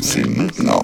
C'est maintenant.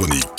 Électronique.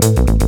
Música